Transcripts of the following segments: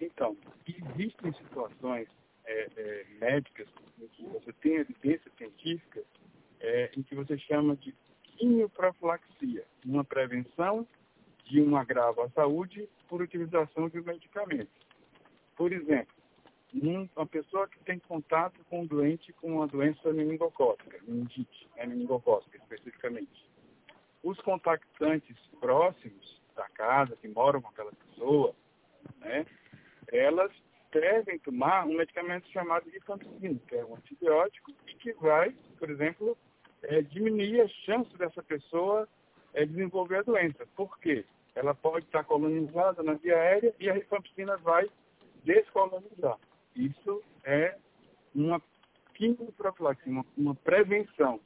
Então, existem situações é, é, médicas em que você tem evidência científica é, em que você chama de quimioprofilaxia, uma prevenção de um agravo à saúde por utilização de medicamentos. Por exemplo, uma pessoa que tem contato com um doente com uma doença meningocócica, meningite, é meningocócica especificamente. Os contactantes próximos da casa, que moram com aquela pessoa, né, elas devem tomar um medicamento chamado rifampicina, que é um antibiótico e que vai, por exemplo, é, diminuir a chance dessa pessoa é, desenvolver a doença. Por quê? Ela pode estar colonizada na via aérea e a rifampicina vai descolonizar. Isso é uma quimioprofilaxia, uma, uma prevenção,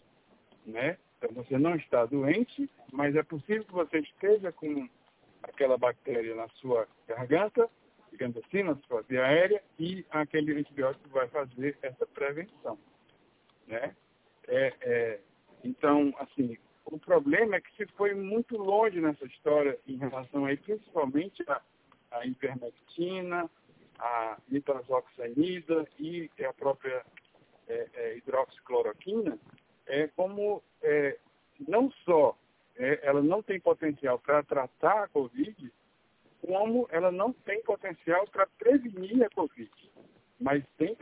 né? Então você não está doente, mas é possível que você esteja com aquela bactéria na sua garganta, digamos assim, na via aérea, e aquele antibiótico vai fazer essa prevenção, né? É, é, então, assim, o problema é que se foi muito longe nessa história em relação aí, principalmente a, a ivermectina, a nitazoxanida e a própria é, é, hidroxicloroquina, é como é, não só é, ela não tem potencial para tratar a Covid, como ela não tem potencial para prevenir a Covid. Mas tem